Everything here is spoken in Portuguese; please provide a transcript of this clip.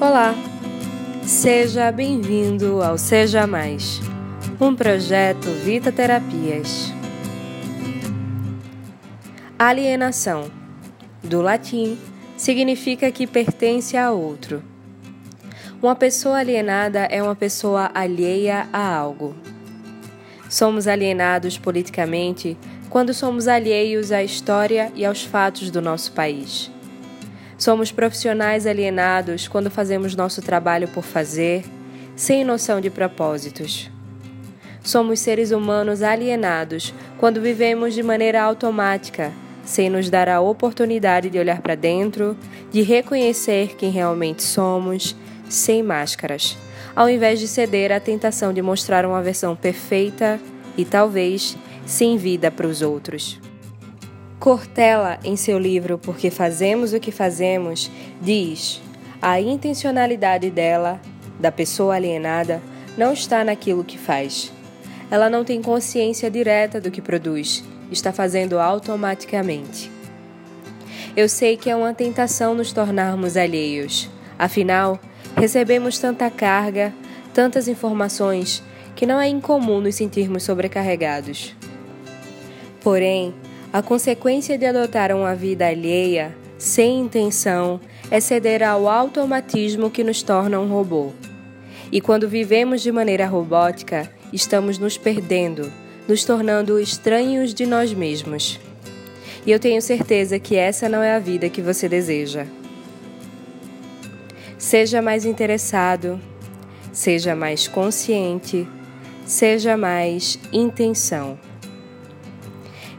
Olá, seja bem-vindo ao Seja Mais, um projeto Vita Terapias. Alienação, do latim, significa que pertence a outro. Uma pessoa alienada é uma pessoa alheia a algo. Somos alienados politicamente quando somos alheios à história e aos fatos do nosso país. Somos profissionais alienados quando fazemos nosso trabalho por fazer, sem noção de propósitos. Somos seres humanos alienados quando vivemos de maneira automática, sem nos dar a oportunidade de olhar para dentro, de reconhecer quem realmente somos, sem máscaras, ao invés de ceder à tentação de mostrar uma versão perfeita e talvez sem vida para os outros. Cortella, em seu livro Porque Fazemos o que Fazemos, diz: a intencionalidade dela, da pessoa alienada, não está naquilo que faz. Ela não tem consciência direta do que produz, está fazendo automaticamente. Eu sei que é uma tentação nos tornarmos alheios, afinal, recebemos tanta carga, tantas informações, que não é incomum nos sentirmos sobrecarregados. Porém, a consequência de adotar uma vida alheia, sem intenção, é ceder ao automatismo que nos torna um robô. E quando vivemos de maneira robótica, estamos nos perdendo, nos tornando estranhos de nós mesmos. E eu tenho certeza que essa não é a vida que você deseja. Seja mais interessado, seja mais consciente, seja mais intenção.